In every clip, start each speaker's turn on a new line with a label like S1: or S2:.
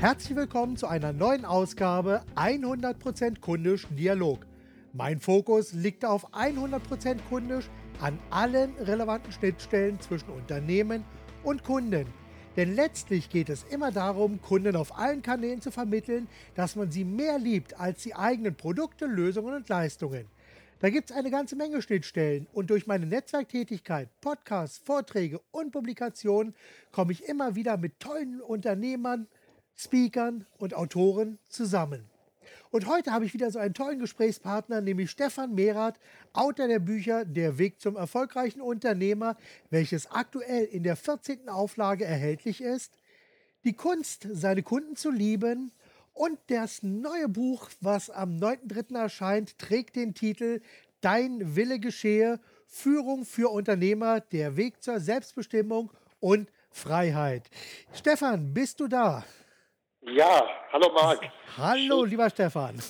S1: Herzlich willkommen zu einer neuen Ausgabe 100% kundisch Dialog. Mein Fokus liegt auf 100% kundisch an allen relevanten Schnittstellen zwischen Unternehmen und Kunden. Denn letztlich geht es immer darum, Kunden auf allen Kanälen zu vermitteln, dass man sie mehr liebt als die eigenen Produkte, Lösungen und Leistungen. Da gibt es eine ganze Menge Schnittstellen und durch meine Netzwerktätigkeit, Podcasts, Vorträge und Publikationen komme ich immer wieder mit tollen Unternehmern, Speakern und Autoren zusammen. Und heute habe ich wieder so einen tollen Gesprächspartner, nämlich Stefan Merath, Autor der Bücher Der Weg zum erfolgreichen Unternehmer, welches aktuell in der 14. Auflage erhältlich ist. Die Kunst, seine Kunden zu lieben und das neue Buch, was am 9.3. erscheint, trägt den Titel Dein Wille geschehe, Führung für Unternehmer, der Weg zur Selbstbestimmung und Freiheit. Stefan, bist du da?
S2: Ja, hallo Marc.
S1: Hallo, lieber Stefan.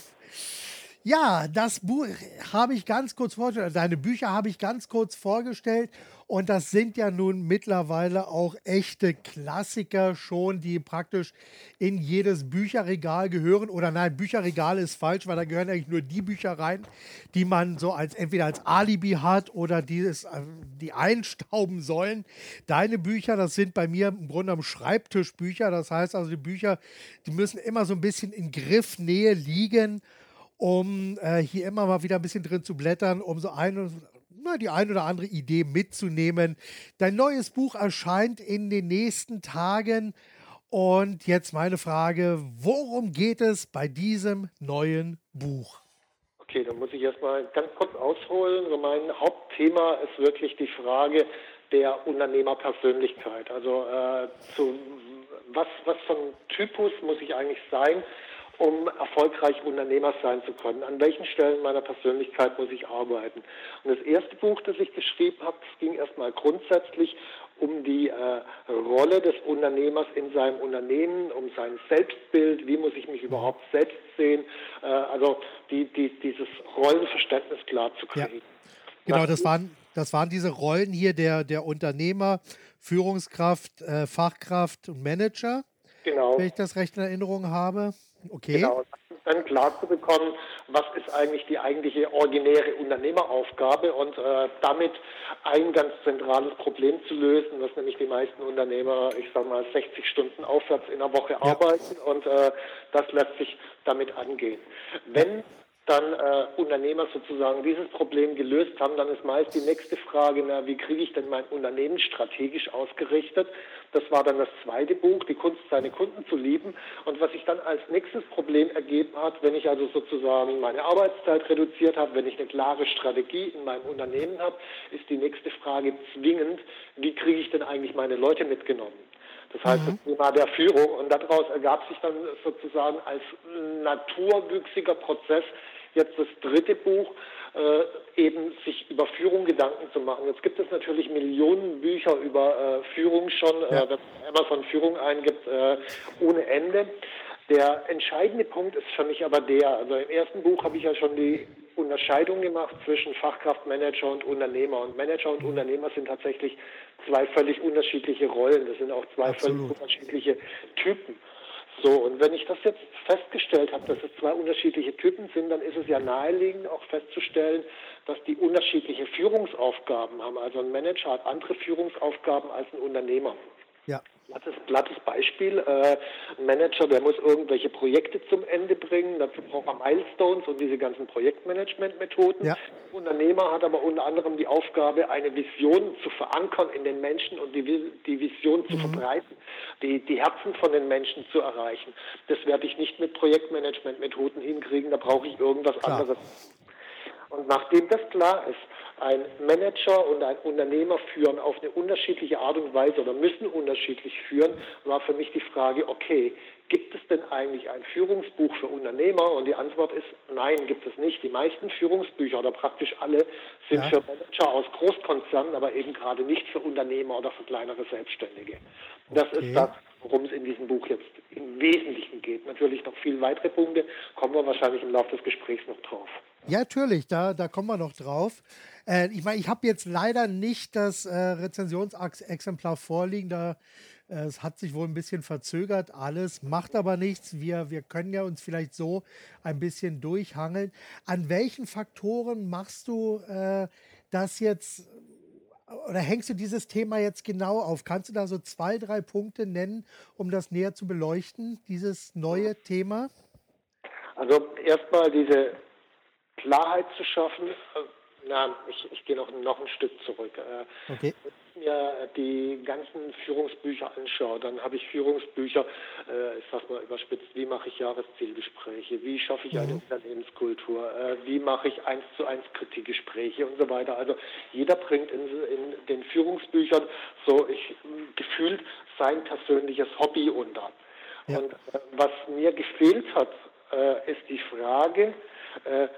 S1: Ja, das Buch habe ich ganz kurz vorgestellt, deine Bücher habe ich ganz kurz vorgestellt und das sind ja nun mittlerweile auch echte Klassiker schon, die praktisch in jedes Bücherregal gehören oder nein, Bücherregal ist falsch, weil da gehören eigentlich nur die Bücher rein, die man so als entweder als Alibi hat oder die, es, äh, die einstauben sollen. Deine Bücher, das sind bei mir im Grunde am Schreibtischbücher, das heißt also die Bücher, die müssen immer so ein bisschen in Griffnähe liegen um äh, hier immer mal wieder ein bisschen drin zu blättern, um so eine, na, die ein oder andere Idee mitzunehmen. Dein neues Buch erscheint in den nächsten Tagen. Und jetzt meine Frage, worum geht es bei diesem neuen Buch?
S2: Okay, dann muss ich erstmal ganz kurz ausholen. Also mein Hauptthema ist wirklich die Frage der Unternehmerpersönlichkeit. Also äh, zu, was, was für ein Typus muss ich eigentlich sein, um erfolgreich Unternehmer sein zu können? An welchen Stellen meiner Persönlichkeit muss ich arbeiten? Und das erste Buch, das ich geschrieben habe, ging erstmal grundsätzlich um die äh, Rolle des Unternehmers in seinem Unternehmen, um sein Selbstbild, wie muss ich mich überhaupt selbst sehen, äh, also die, die, dieses Rollenverständnis klar zu kriegen.
S1: Ja. Genau, das waren, das waren diese Rollen hier der, der Unternehmer, Führungskraft, äh, Fachkraft und Manager. Genau. Wenn ich das recht in Erinnerung habe. Okay. Genau,
S2: dann klar zu bekommen, was ist eigentlich die eigentliche originäre Unternehmeraufgabe und äh, damit ein ganz zentrales Problem zu lösen, dass nämlich die meisten Unternehmer, ich sage mal, 60 Stunden aufwärts in der Woche ja. arbeiten und äh, das lässt sich damit angehen. Wenn dann äh, Unternehmer sozusagen dieses Problem gelöst haben, dann ist meist die nächste Frage, na, wie kriege ich denn mein Unternehmen strategisch ausgerichtet? Das war dann das zweite Buch, die Kunst, seine Kunden zu lieben. Und was sich dann als nächstes Problem ergeben hat, wenn ich also sozusagen meine Arbeitszeit reduziert habe, wenn ich eine klare Strategie in meinem Unternehmen habe, ist die nächste Frage zwingend, wie kriege ich denn eigentlich meine Leute mitgenommen? Das heißt, mhm. das Thema der Führung. Und daraus ergab sich dann sozusagen als naturwüchsiger Prozess jetzt das dritte Buch, äh, eben sich über Führung Gedanken zu machen. Jetzt gibt es natürlich Millionen Bücher über äh, Führung schon, äh, ja. äh, wenn man Amazon Führung eingibt, äh, ohne Ende. Der entscheidende Punkt ist für mich aber der, also im ersten Buch habe ich ja schon die Unterscheidung gemacht zwischen Fachkraftmanager und Unternehmer. Und Manager und Unternehmer sind tatsächlich zwei völlig unterschiedliche Rollen. Das sind auch zwei Absolut. völlig unterschiedliche Typen. So, und wenn ich das jetzt festgestellt habe, dass es zwei unterschiedliche Typen sind, dann ist es ja naheliegend auch festzustellen, dass die unterschiedliche Führungsaufgaben haben. Also ein Manager hat andere Führungsaufgaben als ein Unternehmer. Ja. Plattes, plattes Beispiel, äh, ein Manager, der muss irgendwelche Projekte zum Ende bringen, dazu braucht er Milestones und diese ganzen Projektmanagement-Methoden. Ja. Unternehmer hat aber unter anderem die Aufgabe, eine Vision zu verankern in den Menschen und die, die Vision zu mhm. verbreiten, die, die Herzen von den Menschen zu erreichen. Das werde ich nicht mit Projektmanagement-Methoden hinkriegen, da brauche ich irgendwas Klar. anderes. Und nachdem das klar ist, ein Manager und ein Unternehmer führen auf eine unterschiedliche Art und Weise oder müssen unterschiedlich führen, war für mich die Frage, okay, gibt es denn eigentlich ein Führungsbuch für Unternehmer? Und die Antwort ist, nein, gibt es nicht. Die meisten Führungsbücher oder praktisch alle sind ja. für Manager aus Großkonzernen, aber eben gerade nicht für Unternehmer oder für kleinere Selbstständige. Das okay. ist das, worum es in diesem Buch jetzt im Wesentlichen geht. Natürlich noch viele weitere Punkte, kommen wir wahrscheinlich im Laufe des Gesprächs noch drauf.
S1: Ja, natürlich, da, da kommen wir noch drauf. Äh, ich meine, ich habe jetzt leider nicht das äh, Rezensionsexemplar vorliegen, da Es hat sich wohl ein bisschen verzögert, alles, macht aber nichts. Wir, wir können ja uns vielleicht so ein bisschen durchhangeln. An welchen Faktoren machst du äh, das jetzt oder hängst du dieses Thema jetzt genau auf? Kannst du da so zwei, drei Punkte nennen, um das näher zu beleuchten, dieses neue Thema?
S2: Also erstmal diese Klarheit zu schaffen. Na, ich, ich gehe noch, noch ein Stück zurück. Äh, okay mir die ganzen Führungsbücher anschaue, dann habe ich Führungsbücher, äh, ich sag mal überspitzt, wie mache ich Jahreszielgespräche, wie schaffe ich eine mhm. Unternehmenskultur, äh, wie mache ich eins zu eins Kritikgespräche und so weiter. Also jeder bringt in, in den Führungsbüchern so ich, gefühlt sein persönliches Hobby unter. Ja. Und äh, was mir gefehlt hat, äh, ist die Frage, äh,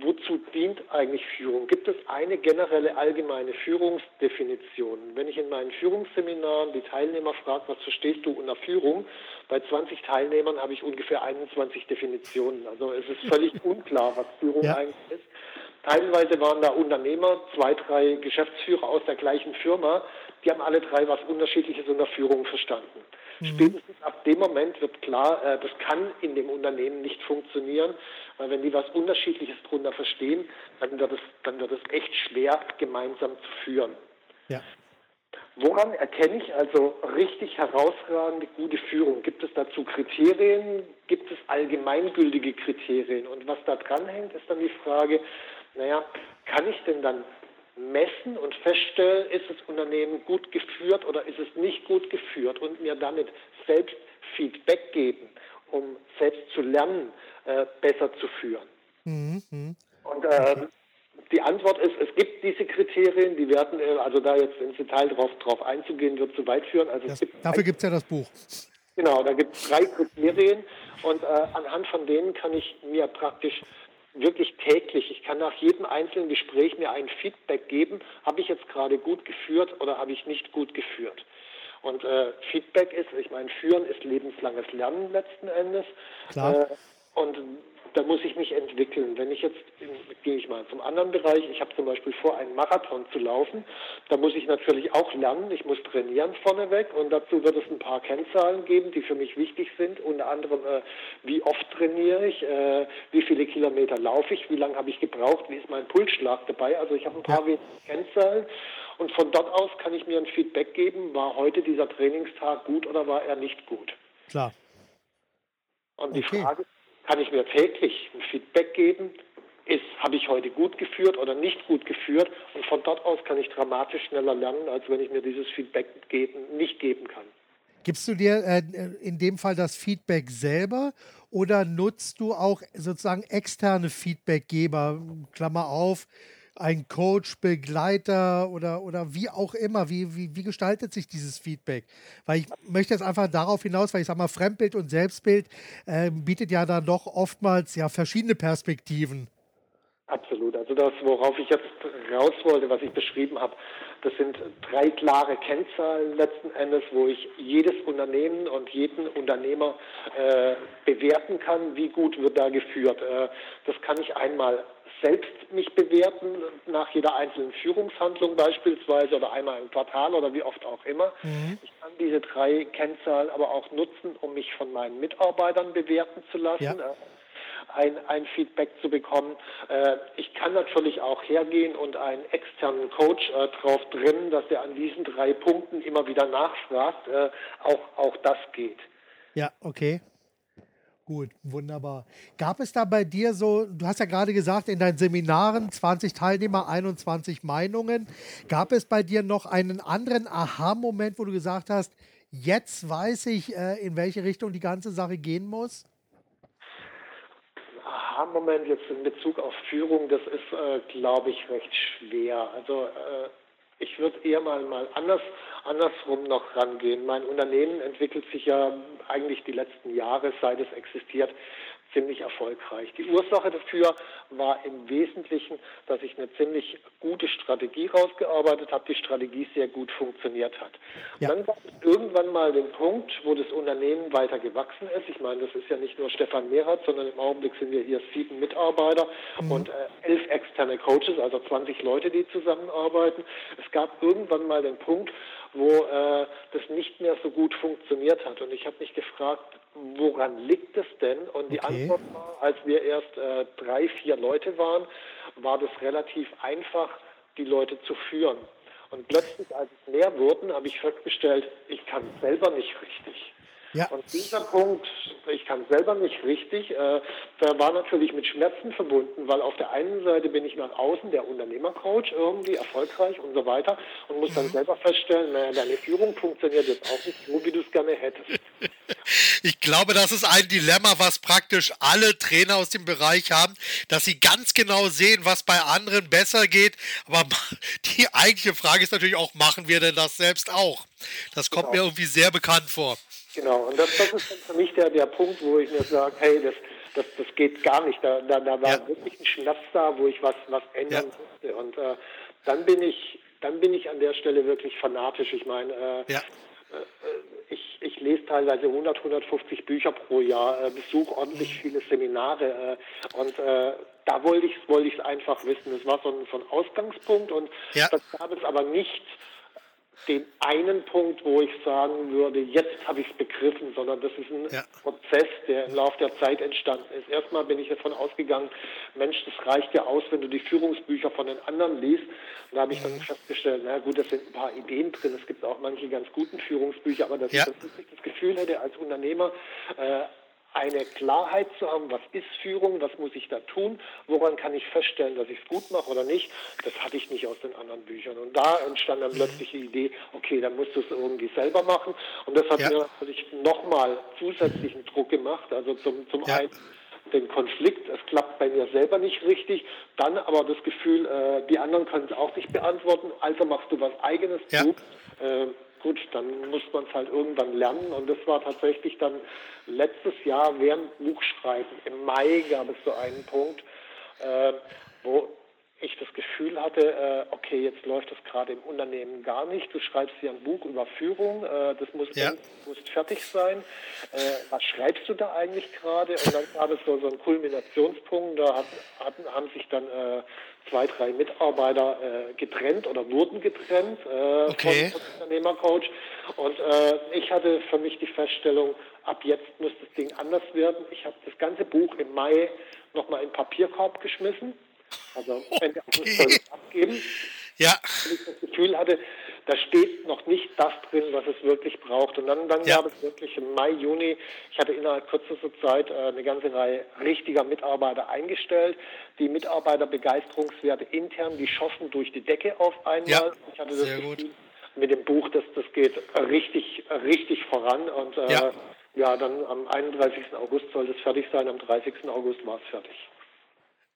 S2: wozu dient eigentlich Führung? Gibt es eine generelle allgemeine Führungsdefinition? Wenn ich in meinen Führungsseminaren die Teilnehmer frage, was verstehst du unter Führung? Bei 20 Teilnehmern habe ich ungefähr 21 Definitionen. Also es ist völlig unklar, was Führung ja. eigentlich ist. Teilweise waren da Unternehmer, zwei, drei Geschäftsführer aus der gleichen Firma, die haben alle drei was Unterschiedliches unter Führung verstanden. Mhm. Spätestens ab dem Moment wird klar, äh, das kann in dem Unternehmen nicht funktionieren, weil wenn die was Unterschiedliches drunter verstehen, dann wird es, dann wird es echt schwer, gemeinsam zu führen. Ja. Woran erkenne ich also richtig herausragende gute Führung? Gibt es dazu Kriterien? Gibt es allgemeingültige Kriterien? Und was da dran hängt, ist dann die Frage, naja, kann ich denn dann messen und feststellen, ist das Unternehmen gut geführt oder ist es nicht gut geführt und mir damit selbst Feedback geben, um selbst zu lernen, äh, besser zu führen. Mhm. Und äh, die Antwort ist, es gibt diese Kriterien, die werden, äh, also da jetzt ins Detail drauf, drauf einzugehen, wird zu weit führen. Also
S1: das, gibt dafür gibt es ja das Buch.
S2: Genau, da gibt es drei Kriterien und äh, anhand von denen kann ich mir praktisch wirklich täglich. Ich kann nach jedem einzelnen Gespräch mir ein Feedback geben, habe ich jetzt gerade gut geführt oder habe ich nicht gut geführt. Und äh, Feedback ist, ich meine, führen ist lebenslanges Lernen letzten Endes. Klar. Äh, und da muss ich mich entwickeln. Wenn ich jetzt, gehe ich mal zum anderen Bereich, ich habe zum Beispiel vor, einen Marathon zu laufen, da muss ich natürlich auch lernen, ich muss trainieren vorneweg und dazu wird es ein paar Kennzahlen geben, die für mich wichtig sind, unter anderem, äh, wie oft trainiere ich, äh, wie viele Kilometer laufe ich, wie lange habe ich gebraucht, wie ist mein Pulsschlag dabei, also ich habe ein paar ja. Kennzahlen und von dort aus kann ich mir ein Feedback geben, war heute dieser Trainingstag gut oder war er nicht gut.
S1: Klar.
S2: Und die okay. Frage kann ich mir täglich ein Feedback geben, ist, habe ich heute gut geführt oder nicht gut geführt und von dort aus kann ich dramatisch schneller lernen, als wenn ich mir dieses Feedback geben, nicht geben kann.
S1: Gibst du dir äh, in dem Fall das Feedback selber oder nutzt du auch sozusagen externe Feedbackgeber, Klammer auf, ein Coach, Begleiter oder, oder wie auch immer? Wie, wie, wie gestaltet sich dieses Feedback? Weil ich möchte jetzt einfach darauf hinaus, weil ich sage mal, Fremdbild und Selbstbild äh, bietet ja dann doch oftmals ja verschiedene Perspektiven.
S2: Absolut. Das, worauf ich jetzt raus wollte, was ich beschrieben habe, das sind drei klare Kennzahlen letzten Endes, wo ich jedes Unternehmen und jeden Unternehmer äh, bewerten kann, wie gut wird da geführt. Äh, das kann ich einmal selbst mich bewerten, nach jeder einzelnen Führungshandlung beispielsweise oder einmal im Quartal oder wie oft auch immer. Mhm. Ich kann diese drei Kennzahlen aber auch nutzen, um mich von meinen Mitarbeitern bewerten zu lassen. Ja. Ein, ein, Feedback zu bekommen. Äh, ich kann natürlich auch hergehen und einen externen Coach äh, drauf drin, dass er an diesen drei Punkten immer wieder nachfragt. Äh, auch, auch das geht.
S1: Ja, okay. Gut, wunderbar. Gab es da bei dir so, du hast ja gerade gesagt, in deinen Seminaren 20 Teilnehmer, 21 Meinungen. Gab es bei dir noch einen anderen Aha-Moment, wo du gesagt hast, jetzt weiß ich, äh, in welche Richtung die ganze Sache gehen muss?
S2: Aha-Moment jetzt in Bezug auf Führung, das ist, äh, glaube ich, recht schwer. Also äh, ich würde eher mal, mal anders, andersrum noch rangehen. Mein Unternehmen entwickelt sich ja eigentlich die letzten Jahre, seit es existiert, ziemlich erfolgreich. Die Ursache dafür war im Wesentlichen, dass ich eine ziemlich gute Strategie rausgearbeitet habe, die Strategie sehr gut funktioniert hat. Ja. Dann gab es irgendwann mal den Punkt, wo das Unternehmen weiter gewachsen ist. Ich meine, das ist ja nicht nur Stefan Mehrath, sondern im Augenblick sind wir hier sieben Mitarbeiter mhm. und äh, elf externe Coaches, also 20 Leute, die zusammenarbeiten. Es gab irgendwann mal den Punkt, wo äh, das nicht mehr so gut funktioniert hat. Und ich habe mich gefragt, woran liegt es denn? Und die okay. Antwort war, als wir erst äh, drei, vier Leute waren, war das relativ einfach, die Leute zu führen. Und plötzlich, als es mehr wurden, habe ich festgestellt, ich kann selber nicht richtig. Ja. Und dieser Punkt, ich kann selber nicht richtig, äh, der war natürlich mit Schmerzen verbunden, weil auf der einen Seite bin ich nach außen der Unternehmercoach irgendwie erfolgreich und so weiter und muss mhm. dann selber feststellen, naja, deine Führung funktioniert jetzt auch nicht so, wie du es gerne hättest.
S1: Ich glaube, das ist ein Dilemma, was praktisch alle Trainer aus dem Bereich haben, dass sie ganz genau sehen, was bei anderen besser geht. Aber die eigentliche Frage ist natürlich auch, machen wir denn das selbst auch? Das kommt genau. mir irgendwie sehr bekannt vor.
S2: Genau, und das, das ist für mich der, der Punkt, wo ich mir sage, hey, das, das, das geht gar nicht. Da, da, da war ja. wirklich ein Schnaps da, wo ich was, was ändern ja. musste. Und äh, dann bin ich, dann bin ich an der Stelle wirklich fanatisch. Ich meine, äh, ja. äh, ich, ich lese teilweise 100, 150 Bücher pro Jahr, äh, besuche ordentlich mhm. viele Seminare äh, und äh, da wollte ich es wollte einfach wissen. Das war so ein, so ein Ausgangspunkt und das gab es aber nicht den einen Punkt, wo ich sagen würde, jetzt habe ich es begriffen, sondern das ist ein ja. Prozess, der im Laufe der Zeit entstanden ist. Erstmal bin ich davon ausgegangen, Mensch, das reicht ja aus, wenn du die Führungsbücher von den anderen liest. Und da habe ich mhm. dann festgestellt, na gut, da sind ein paar Ideen drin. Es gibt auch manche ganz guten Führungsbücher, aber dass ja. ich das Gefühl hätte, als Unternehmer äh, eine Klarheit zu haben, was ist Führung, was muss ich da tun, woran kann ich feststellen, dass ich es gut mache oder nicht, das hatte ich nicht aus den anderen Büchern. Und da entstand dann mhm. plötzlich die Idee, okay, dann musst du es irgendwie selber machen. Und das hat ja. mir natürlich nochmal zusätzlichen Druck gemacht. Also zum, zum ja. einen den Konflikt, es klappt bei mir selber nicht richtig, dann aber das Gefühl, äh, die anderen können es auch nicht beantworten, also machst du was eigenes, ja. du. Äh, gut, dann muss man es halt irgendwann lernen. Und das war tatsächlich dann letztes Jahr während Buchschreiben. Im Mai gab es so einen Punkt, äh, wo ich das Gefühl hatte, äh, okay, jetzt läuft das gerade im Unternehmen gar nicht. Du schreibst hier ein Buch über Führung, äh, das muss, ja. muss fertig sein. Äh, was schreibst du da eigentlich gerade? Und dann gab es so, so einen Kulminationspunkt, da hat, hatten, haben sich dann äh, zwei, drei Mitarbeiter äh, getrennt oder wurden getrennt äh, okay. vom Unternehmercoach. Und äh, ich hatte für mich die Feststellung, ab jetzt muss das Ding anders werden. Ich habe das ganze Buch im Mai nochmal in den Papierkorb geschmissen. Also Ende August soll es abgeben. Ja. Weil ich das Gefühl hatte, da steht noch nicht das drin, was es wirklich braucht. Und dann, dann ja. gab es wirklich im Mai, Juni, ich hatte innerhalb kürzester Zeit äh, eine ganze Reihe richtiger Mitarbeiter eingestellt. Die Mitarbeiterbegeisterungswerte intern, die schossen durch die Decke auf einmal. Ja. Ich hatte das Sehr Gefühl, gut. mit dem Buch, dass das geht richtig, richtig voran. Und äh, ja. ja, dann am 31. August soll es fertig sein, am 30. August war es fertig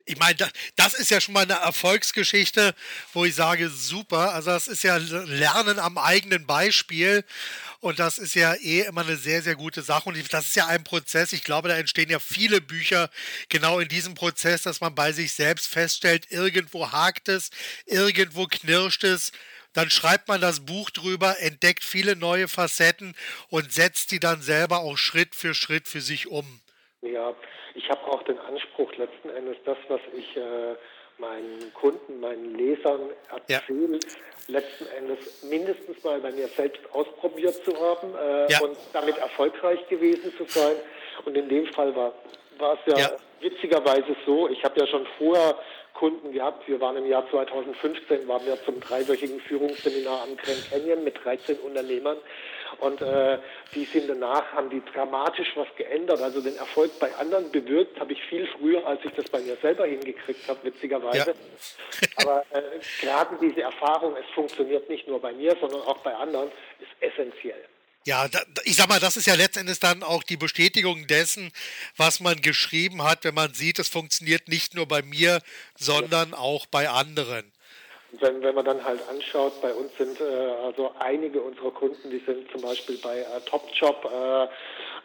S1: ich meine, das ist ja schon mal eine Erfolgsgeschichte, wo ich sage, super. Also das ist ja Lernen am eigenen Beispiel. Und das ist ja eh immer eine sehr, sehr gute Sache. Und das ist ja ein Prozess. Ich glaube, da entstehen ja viele Bücher genau in diesem Prozess, dass man bei sich selbst feststellt, irgendwo hakt es, irgendwo knirscht es. Dann schreibt man das Buch drüber, entdeckt viele neue Facetten und setzt die dann selber auch Schritt für Schritt für sich um.
S2: Ja, ich habe auch den Anspruch, letzten Endes das, was ich äh, meinen Kunden, meinen Lesern erzähle, ja. letzten Endes mindestens mal bei mir selbst ausprobiert zu haben äh, ja. und damit erfolgreich gewesen zu sein. Und in dem Fall war, war es ja, ja, witzigerweise so, ich habe ja schon vorher Kunden gehabt. Wir waren im Jahr 2015, waren wir zum dreiwöchigen Führungsseminar am Grand Canyon mit 13 Unternehmern. Und äh, die sind danach, haben die dramatisch was geändert. Also den Erfolg bei anderen bewirkt habe ich viel früher, als ich das bei mir selber hingekriegt habe, witzigerweise. Ja. Aber äh, gerade diese Erfahrung, es funktioniert nicht nur bei mir, sondern auch bei anderen, ist essentiell.
S1: Ja, da, ich sag mal, das ist ja letztendlich dann auch die Bestätigung dessen, was man geschrieben hat, wenn man sieht, es funktioniert nicht nur bei mir, sondern auch bei anderen.
S2: Wenn, wenn man dann halt anschaut, bei uns sind äh, also einige unserer Kunden, die sind zum Beispiel bei äh, Topjob, äh,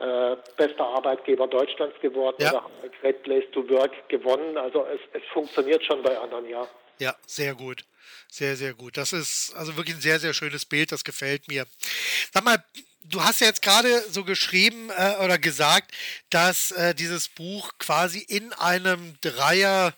S2: äh, bester Arbeitgeber Deutschlands geworden
S1: Ja.
S2: oder Great Place to Work gewonnen. Also es, es funktioniert schon bei anderen, ja.
S1: Ja, sehr gut. Sehr, sehr gut. Das ist also wirklich ein sehr, sehr schönes Bild. Das gefällt mir. Sag mal, du hast ja jetzt gerade so geschrieben äh, oder gesagt, dass äh, dieses Buch quasi in einem Dreier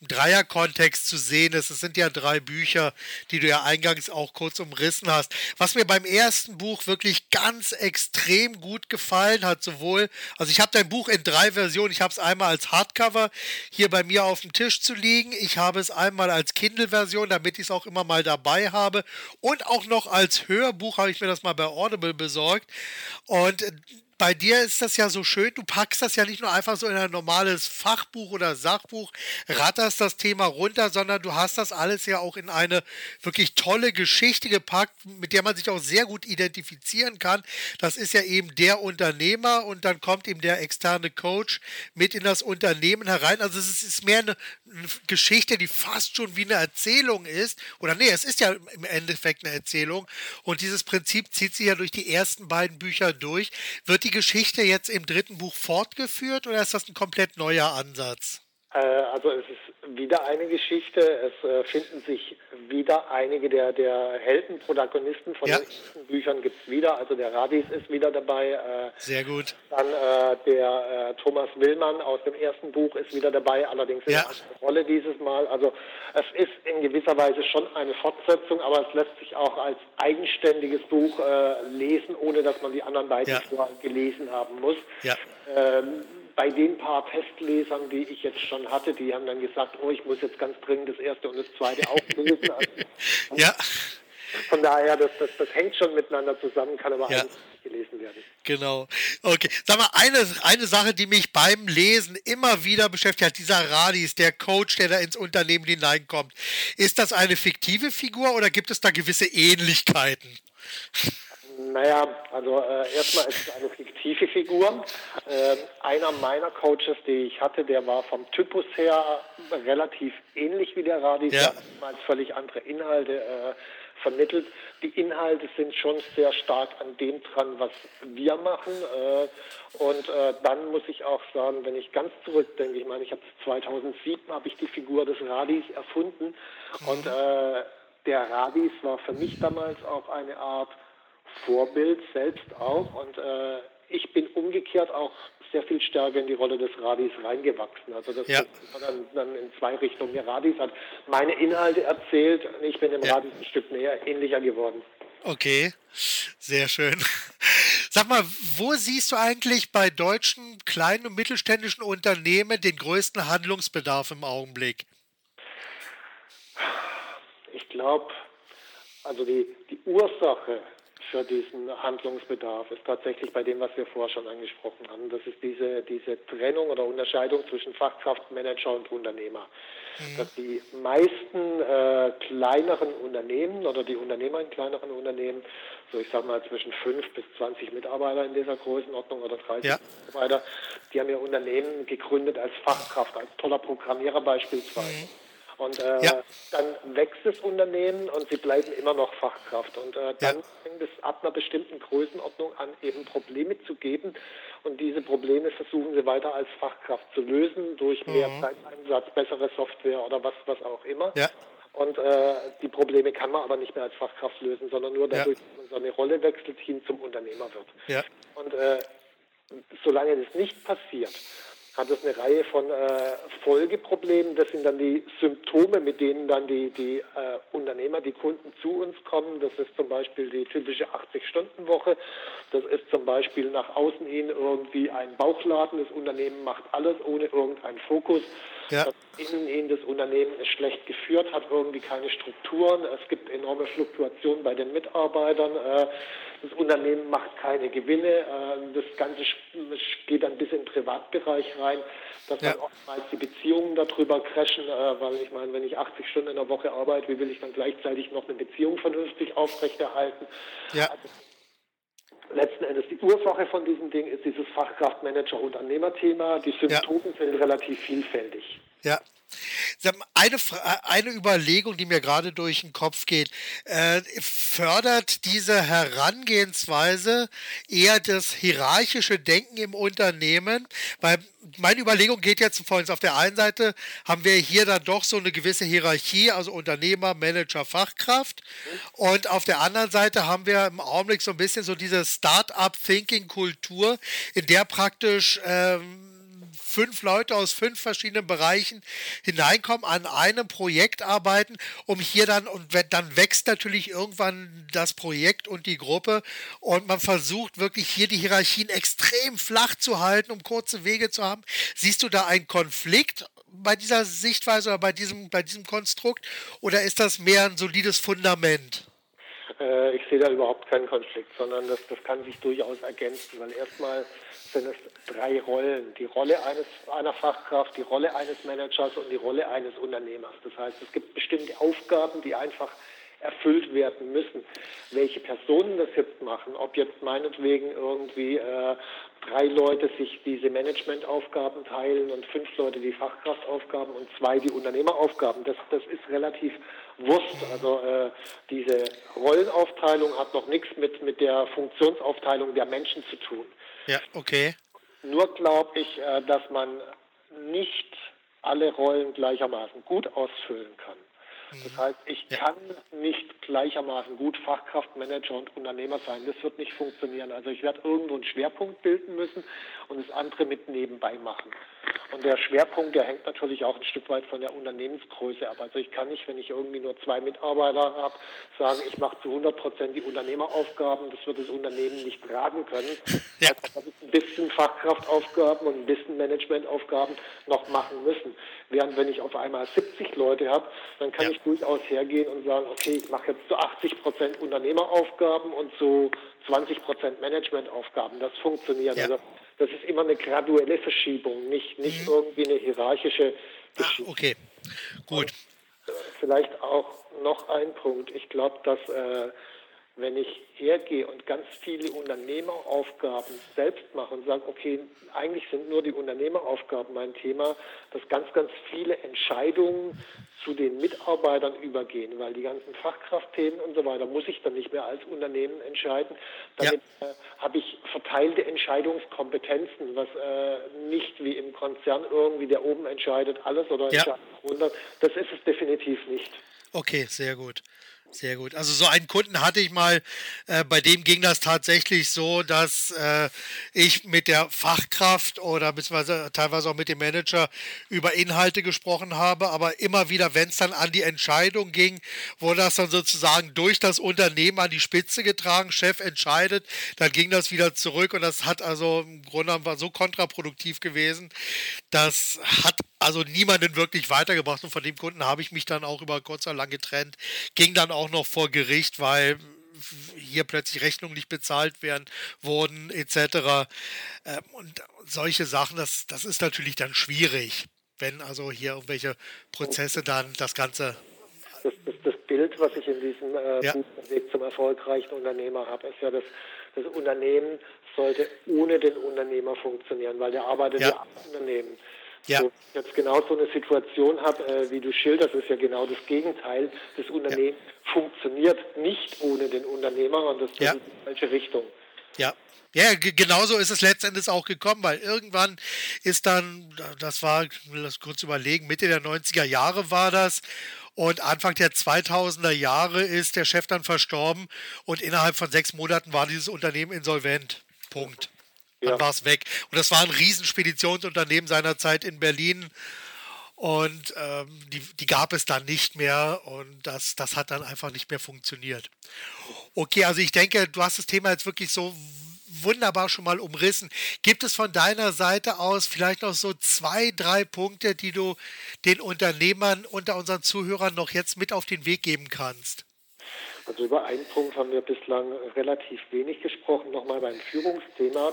S1: Dreierkontext zu sehen ist. Es sind ja drei Bücher, die du ja eingangs auch kurz umrissen hast. Was mir beim ersten Buch wirklich ganz extrem gut gefallen hat, sowohl, also ich habe dein Buch in drei Versionen. Ich habe es einmal als Hardcover hier bei mir auf dem Tisch zu liegen. Ich habe es einmal als Kindle-Version, damit ich es auch immer mal dabei habe. Und auch noch als Hörbuch habe ich mir das mal bei Audible besorgt. Und bei dir ist das ja so schön, du packst das ja nicht nur einfach so in ein normales Fachbuch oder Sachbuch, ratterst das Thema runter, sondern du hast das alles ja auch in eine wirklich tolle Geschichte gepackt, mit der man sich auch sehr gut identifizieren kann. Das ist ja eben der Unternehmer und dann kommt eben der externe Coach mit in das Unternehmen herein. Also es ist mehr eine, Geschichte, die fast schon wie eine Erzählung ist. Oder nee, es ist ja im Endeffekt eine Erzählung. Und dieses Prinzip zieht sich ja durch die ersten beiden Bücher durch. Wird die Geschichte jetzt im dritten Buch fortgeführt oder ist das ein komplett neuer Ansatz?
S2: Äh, Also es ist wieder eine Geschichte. Es äh, finden sich wieder einige der, der Heldenprotagonisten von
S1: Ja.
S2: den ersten Büchern gibt es wieder. Also der Radis ist wieder dabei. Äh,
S1: Sehr gut.
S2: Dann äh, der äh, Thomas Willmann aus dem ersten Buch ist wieder dabei, allerdings in
S1: Ja.
S2: einer anderen Rolle dieses Mal. Also es ist in gewisser Weise schon eine Fortsetzung, aber es lässt sich auch als eigenständiges Buch äh, lesen, ohne dass man die anderen beiden
S1: Ja.
S2: vorher gelesen haben muss.
S1: Ja.
S2: Ähm, bei den paar Testlesern, die ich jetzt schon hatte, die haben dann gesagt, oh, ich muss jetzt ganz dringend das erste und das zweite auch lesen. Also,
S1: Ja,
S2: von daher, das, das, das hängt schon miteinander zusammen, kann aber
S1: Ja.
S2: nicht gelesen werden.
S1: genau. Okay. Sag mal, eine, eine Sache, die mich beim Lesen immer wieder beschäftigt hat, dieser Radis, der Coach, der da ins Unternehmen hineinkommt. Ist das eine fiktive Figur oder gibt es da gewisse Ähnlichkeiten?
S2: Naja, also äh, erstmal ist es eine fiktive Figur. Ähm, einer meiner Coaches, die ich hatte, der war vom Typus her relativ ähnlich wie der Radis,
S1: Ja.
S2: der hat völlig andere Inhalte äh, vermittelt. Die Inhalte sind schon sehr stark an dem dran, was wir machen. Äh, und äh, dann muss ich auch sagen, wenn ich ganz zurückdenke, ich meine, ich habe 2007 habe ich die Figur des Radis erfunden und äh, der Radis war für mich damals auch eine Art Vorbild selbst auch und äh, ich bin umgekehrt auch sehr viel stärker in die Rolle des Radis reingewachsen. Also das
S1: Ja.
S2: dann, dann in zwei Richtungen. Der Radis hat meine Inhalte erzählt und ich bin dem
S1: Ja.
S2: Radis ein Stück näher, ähnlicher geworden.
S1: Okay, sehr schön. Sag mal, wo siehst du eigentlich bei deutschen kleinen und mittelständischen Unternehmen den größten Handlungsbedarf im Augenblick?
S2: Ich glaube, also die, die Ursache für diesen Handlungsbedarf ist tatsächlich bei dem, was wir vorher schon angesprochen haben. Das ist diese, diese Trennung oder Unterscheidung zwischen Fachkraft, Manager und Unternehmer. Dass die meisten äh, kleineren Unternehmen oder die Unternehmer in kleineren Unternehmen, so ich sage mal zwischen 5 bis 20 Mitarbeiter in dieser Größenordnung oder 30
S1: Ja.
S2: Mitarbeiter, die haben ihr Unternehmen gegründet als Fachkraft, als toller Programmierer beispielsweise. Und äh,
S1: Ja.
S2: dann wächst das Unternehmen und sie bleiben immer noch Fachkraft. Und äh, dann
S1: Ja.
S2: fängt es ab einer bestimmten Größenordnung an, eben Probleme zu geben. Und diese Probleme versuchen sie weiter als Fachkraft zu lösen durch mehr Zeiteinsatz, bessere Software oder was, was auch immer.
S1: Ja.
S2: Und äh, die Probleme kann man aber nicht mehr als Fachkraft lösen, sondern nur dadurch, dass man seine Rolle wechselt, hin zum Unternehmer wird. Und äh, solange das nicht passiert, hat es eine Reihe von äh, Folgeproblemen. Das sind dann die Symptome, mit denen dann die, die äh, Unternehmer, die Kunden zu uns kommen. Das ist zum Beispiel die typische 80-Stunden-Woche. Das ist zum Beispiel nach außen hin irgendwie ein Bauchladen. Das Unternehmen macht alles ohne irgendeinen Fokus.
S1: Ja.
S2: Das innen hin das Unternehmen ist schlecht geführt, hat irgendwie keine Strukturen. Es gibt enorme Fluktuationen bei den Mitarbeitern. Äh, das Unternehmen macht keine Gewinne. Äh, das Ganze geht dann bis in den Privatbereich rein, dass
S1: Ja.
S2: dann oftmals die Beziehungen darüber crashen, äh, weil ich meine, wenn ich 80 Stunden in der Woche arbeite, wie will ich dann gleichzeitig noch eine Beziehung vernünftig aufrechterhalten?
S1: Ja.
S2: Letzten Endes die Ursache von diesem Ding ist dieses Fachkraftmanager-Unternehmer-Thema. Die Symptome sind relativ vielfältig.
S1: Ja. Eine, äh, eine Überlegung, die mir gerade durch den Kopf geht, äh, fördert diese Herangehensweise eher das hierarchische Denken im Unternehmen? Weil meine Überlegung geht jetzt folgendes. Auf der einen Seite haben wir hier dann doch so eine gewisse Hierarchie, also Unternehmer, Manager, Fachkraft. Und auf der anderen Seite haben wir im Augenblick so ein bisschen so diese Start-up-Thinking-Kultur, in der praktisch ähm, fünf Leute aus fünf verschiedenen Bereichen hineinkommen, an einem Projekt arbeiten, um hier dann, und dann wächst natürlich irgendwann das Projekt und die Gruppe und man versucht wirklich hier die Hierarchien extrem flach zu halten, um kurze Wege zu haben. Siehst du da einen Konflikt bei dieser Sichtweise oder bei diesem, bei diesem Konstrukt oder ist das mehr ein solides Fundament?
S2: Äh, ich sehe da überhaupt keinen Konflikt, sondern das, das kann sich durchaus ergänzen, weil erstmal sind es drei Rollen. Die Rolle eines, einer Fachkraft, die Rolle eines Managers und die Rolle eines Unternehmers. Das heißt, es gibt bestimmte Aufgaben, die einfach erfüllt werden müssen. Welche Personen das jetzt machen, ob jetzt meinetwegen irgendwie äh, drei Leute sich diese Managementaufgaben teilen und fünf Leute die Fachkraftaufgaben und zwei die Unternehmeraufgaben, das, das ist relativ Wurst. Also äh, diese Rollenaufteilung hat noch nichts mit, mit der Funktionsaufteilung der Menschen zu tun.
S1: Ja, okay.
S2: Nur glaube ich, äh, dass man nicht alle Rollen gleichermaßen gut ausfüllen kann. Das mhm. heißt, ich ja. kann nicht gleichermaßen gut Fachkraftmanager und Unternehmer sein. Das wird nicht funktionieren. Also ich werde irgendwo einen Schwerpunkt bilden müssen und das andere mit nebenbei machen. Und der Schwerpunkt, der hängt natürlich auch ein Stück weit von der Unternehmensgröße ab. Also ich kann nicht, wenn ich irgendwie nur zwei Mitarbeiter habe, sagen, ich mache zu 100 Prozent die Unternehmeraufgaben. Das wird das Unternehmen nicht tragen können. Ja. Also ein bisschen Fachkraftaufgaben und ein bisschen Managementaufgaben noch machen müssen. Während wenn ich auf einmal 70 Leute habe, dann kann ja. ich durchaus hergehen und sagen, okay, ich mache jetzt zu 80 Prozent Unternehmeraufgaben und zu 20 Prozent Managementaufgaben. Das funktioniert. Ja. Also das ist immer eine graduelle Verschiebung, nicht, nicht mhm. irgendwie eine hierarchische
S1: Verschiebung. Ach, okay, gut. Und,
S2: äh, vielleicht auch noch ein Punkt. Ich glaube, dass äh, wenn ich hergehe und ganz viele Unternehmeraufgaben selbst mache und sage, okay, eigentlich sind nur die Unternehmeraufgaben mein Thema, dass ganz, ganz viele Entscheidungen zu den Mitarbeitern übergehen, weil die ganzen Fachkraftthemen und so weiter muss ich dann nicht mehr als Unternehmen entscheiden. Damit ja. äh, habe ich verteilte Entscheidungskompetenzen, was äh, nicht wie im Konzern irgendwie der oben entscheidet alles oder ja. entscheidet runter. Das ist es definitiv nicht.
S1: Okay, sehr gut. Sehr gut. Also so einen Kunden hatte ich mal, äh, bei dem ging das tatsächlich so, dass äh, ich mit der Fachkraft oder beziehungsweise teilweise auch mit dem Manager über Inhalte gesprochen habe, aber immer wieder, wenn es dann an die Entscheidung ging, wurde das dann sozusagen durch das Unternehmen an die Spitze getragen, Chef entscheidet, dann ging das wieder zurück und das hat also im Grunde war so kontraproduktiv gewesen, das hat also niemanden wirklich weitergebracht und von dem Kunden habe ich mich dann auch über kurz oder lang getrennt, ging dann auch noch vor Gericht, weil hier plötzlich Rechnungen nicht bezahlt werden wurden etc. Ähm, und solche Sachen, das, das ist natürlich dann schwierig, wenn also hier irgendwelche Prozesse dann das Ganze
S2: das, das, das, Bild, was ich in diesem äh, ja. Weg zum erfolgreichen Unternehmer habe, ist ja, dass das Unternehmen sollte ohne den Unternehmer funktionieren, weil der arbeitet ja, ja am Unternehmen. Ja. So, jetzt genau so eine Situation habe, äh, wie du schilderst, ist ja genau das Gegenteil. Das Unternehmen ja. funktioniert nicht ohne den Unternehmer und das ja. ist die falsche Richtung.
S1: Ja. Ja, genauso ist es letztendlich auch gekommen, weil irgendwann ist dann, das war, ich will das kurz überlegen, Mitte der 90er Jahre war das und Anfang der 2000er Jahre ist der Chef dann verstorben und innerhalb von sechs Monaten war dieses Unternehmen insolvent. Punkt. Dann ja. war es weg. Und das war ein Riesenspeditionsunternehmen seiner Zeit in Berlin. Und ähm, die, die gab es dann nicht mehr und das, das hat dann einfach nicht mehr funktioniert. Okay, also ich denke, du hast das Thema jetzt wirklich so wunderbar schon mal umrissen. Gibt es von deiner Seite aus vielleicht noch so zwei, drei Punkte, die du den Unternehmern unter unseren Zuhörern noch jetzt mit auf den Weg geben kannst?
S2: Also über einen Punkt haben wir bislang relativ wenig gesprochen, nochmal beim Führungsthema.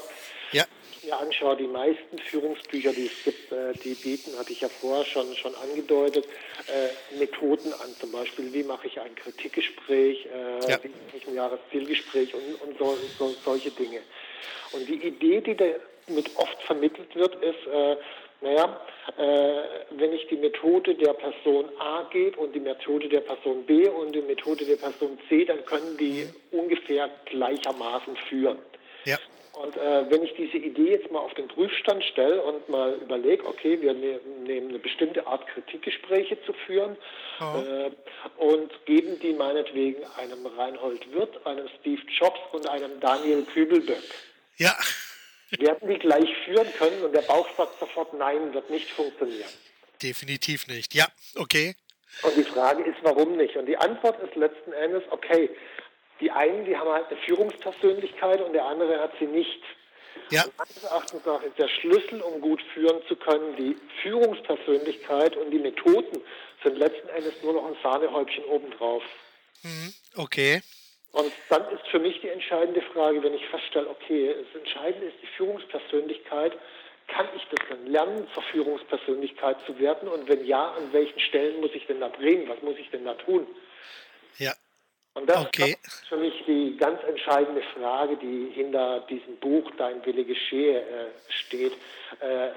S2: Ja. Ich mir anschaue, die meisten Führungsbücher, die es gibt, äh, die bieten, hatte ich ja vorher schon, schon angedeutet, äh, Methoden an. Zum Beispiel, wie mache ich ein Kritikgespräch, äh, ja. wie mache ich ein Jahreszielgespräch und, und so, so, solche Dinge. Und die Idee, die damit oft vermittelt wird, ist, Naja, äh, wenn ich die Methode der Person A gebe und die Methode der Person B und die Methode der Person C, dann können die ungefähr gleichermaßen führen. Ja. Und äh, wenn ich diese Idee jetzt mal auf den Prüfstand stelle und mal überlege, okay, wir ne nehmen eine bestimmte Art Kritikgespräche zu führen oh. äh, und geben die meinetwegen einem Reinhold Wirth, einem Steve Jobs und einem Daniel Kübelböck.
S1: Ja.
S2: Werden die gleich führen können und der Bauch sagt sofort, nein, wird nicht funktionieren.
S1: Definitiv nicht. Ja, okay.
S2: Und die Frage ist, warum nicht? Und die Antwort ist letzten Endes, okay, die einen, die haben halt eine Führungspersönlichkeit und der andere hat sie nicht. Ja. Und meines Erachtens nach ist der Schlüssel, um gut führen zu können, die Führungspersönlichkeit und die Methoden sind letzten Endes nur noch ein Sahnehäubchen obendrauf.
S1: Mhm. Okay.
S2: Und dann ist für mich die entscheidende Frage, wenn ich feststelle, okay, das Entscheidende ist die Führungspersönlichkeit, kann ich das dann lernen, zur Führungspersönlichkeit zu werden? Und wenn ja, an welchen Stellen muss ich denn da drehen? Was muss ich denn da tun?
S1: Ja.
S2: Und das, okay. das ist für mich die ganz entscheidende Frage, die hinter diesem Buch Dein Wille geschehe äh, steht. Äh,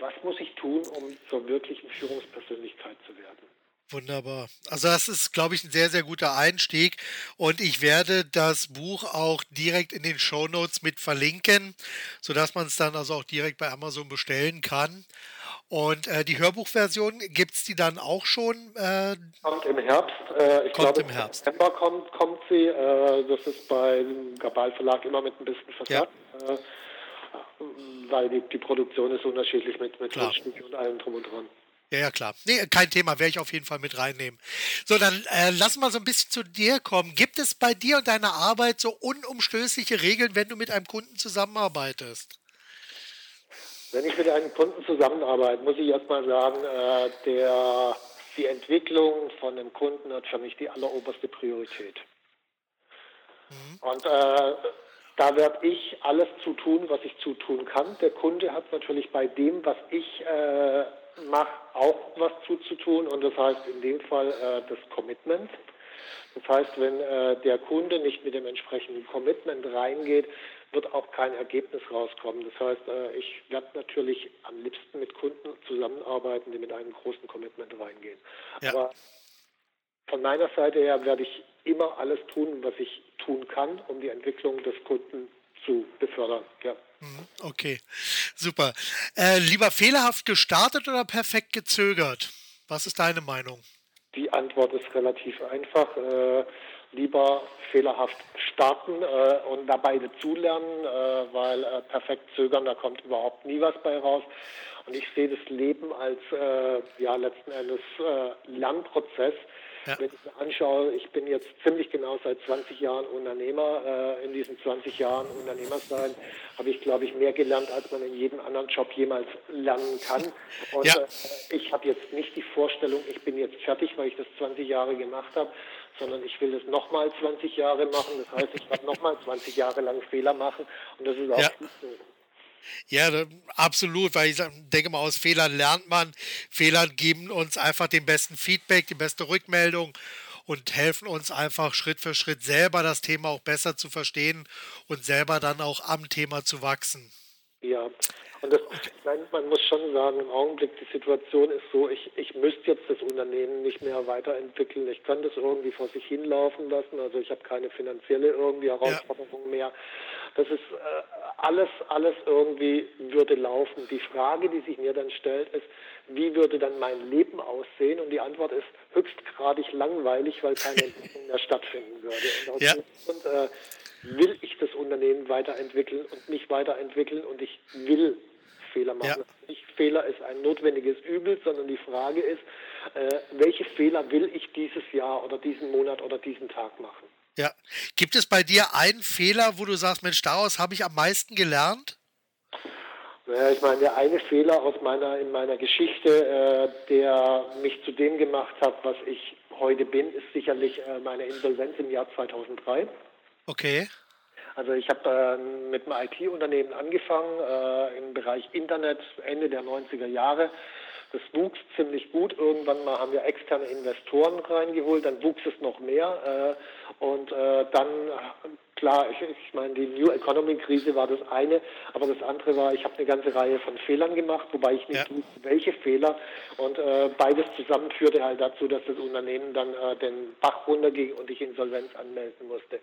S2: was muss ich tun, um zur wirklichen Führungspersönlichkeit zu werden?
S1: Wunderbar. Also das ist, glaube ich, ein sehr, sehr guter Einstieg. Und ich werde das Buch auch direkt in den Show Notes mit verlinken, sodass man es dann also auch direkt bei Amazon bestellen kann. Und äh, die Hörbuchversion, gibt es die dann auch schon?
S2: Äh, kommt im Herbst. Äh, ich kommt glaube, im Herbst. Im September kommt, kommt sie. Äh, das ist beim Gabal Verlag immer mit ein bisschen Versatz. Ja. Äh, weil die, die Produktion ist unterschiedlich mit, mit und allem drum und dran.
S1: Ja, ja, klar. Nee, kein Thema, werde ich auf jeden Fall mit reinnehmen. So, dann äh, lass mal so ein bisschen zu dir kommen. Gibt es bei dir und deiner Arbeit so unumstößliche Regeln, wenn du mit einem Kunden zusammenarbeitest?
S2: Wenn ich mit einem Kunden zusammenarbeite, muss ich erstmal sagen, äh, der, die Entwicklung von einem Kunden hat für mich die alleroberste Priorität. Mhm. Und äh, da werde ich alles zu tun, was ich zu tun kann. Der Kunde hat natürlich bei dem, was ich äh, mache, auch was zuzutun und das heißt in dem Fall äh, das Commitment. Das heißt, wenn äh, der Kunde nicht mit dem entsprechenden Commitment reingeht, wird auch kein Ergebnis rauskommen. Das heißt, äh, ich werde natürlich am liebsten mit Kunden zusammenarbeiten, die mit einem großen Commitment reingehen. Ja. Aber von meiner Seite her werde ich immer alles tun, was ich tun kann, um die Entwicklung des Kunden zu befördern. Ja.
S1: Mhm, okay, super. Äh, lieber fehlerhaft gestartet oder perfekt gezögert? Was ist deine Meinung?
S2: Die Antwort ist relativ einfach. Äh, lieber fehlerhaft starten äh, und dabei dazulernen, äh, weil äh, perfekt zögern, da kommt überhaupt nie was bei raus. Und ich sehe das Leben als äh, ja letzten Endes äh, Lernprozess. Ja. Wenn ich mir anschaue, ich bin jetzt ziemlich genau seit 20 Jahren Unternehmer. Äh, in diesen 20 Jahren Unternehmer sein habe ich, glaube ich, mehr gelernt, als man in jedem anderen Job jemals lernen kann. Und ja. äh, ich habe jetzt nicht die Vorstellung, ich bin jetzt fertig, weil ich das 20 Jahre gemacht habe, sondern ich will das nochmal 20 Jahre machen. Das heißt, ich werde nochmal 20 Jahre lang Fehler machen und das ist auch ja. gut so.
S1: Ja, absolut, weil ich denke mal, aus Fehlern lernt man. Fehler geben uns einfach den besten Feedback, die beste Rückmeldung und helfen uns einfach Schritt für Schritt selber das Thema auch besser zu verstehen und selber dann auch am Thema zu wachsen.
S2: Ja, und das, nein, man muss schon sagen, im Augenblick die Situation ist so, ich, ich müsste jetzt das Unternehmen nicht mehr weiterentwickeln. Ich kann das irgendwie vor sich hinlaufen lassen. Also ich habe keine finanzielle irgendwie Herausforderung ja. mehr. Das ist äh, alles, alles irgendwie würde laufen. Die Frage, die sich mir dann stellt, ist, wie würde dann mein Leben aussehen? Und die Antwort ist höchstgradig langweilig, weil keine Entwicklung mehr stattfinden würde. Und aus ja. Grund, äh, will ich das Unternehmen weiterentwickeln und nicht weiterentwickeln und ich will Fehler machen. Ja. Nicht Fehler ist ein notwendiges Übel, sondern die Frage ist, äh, welche Fehler will ich dieses Jahr oder diesen Monat oder diesen Tag machen?
S1: Ja. Gibt es bei dir einen Fehler, wo du sagst, Mensch, daraus habe ich am meisten gelernt?
S2: Naja, ich meine, der eine Fehler aus meiner, in meiner Geschichte, äh, der mich zu dem gemacht hat, was ich heute bin, ist sicherlich äh, meine Insolvenz im Jahr 2003.
S1: Okay.
S2: Also ich habe äh, mit einem IT-Unternehmen angefangen äh, im Bereich Internet Ende der 90er Jahre. Das wuchs ziemlich gut. Irgendwann mal haben wir externe Investoren reingeholt, dann wuchs es noch mehr. Äh, und äh, dann, klar, ich, ich meine, die New Economy Krise war das eine, aber das andere war, ich habe eine ganze Reihe von Fehlern gemacht, wobei ich nicht ja. wusste, welche Fehler. Und äh, beides zusammen führte halt dazu, dass das Unternehmen dann äh, den Bach runterging und ich Insolvenz anmelden musste.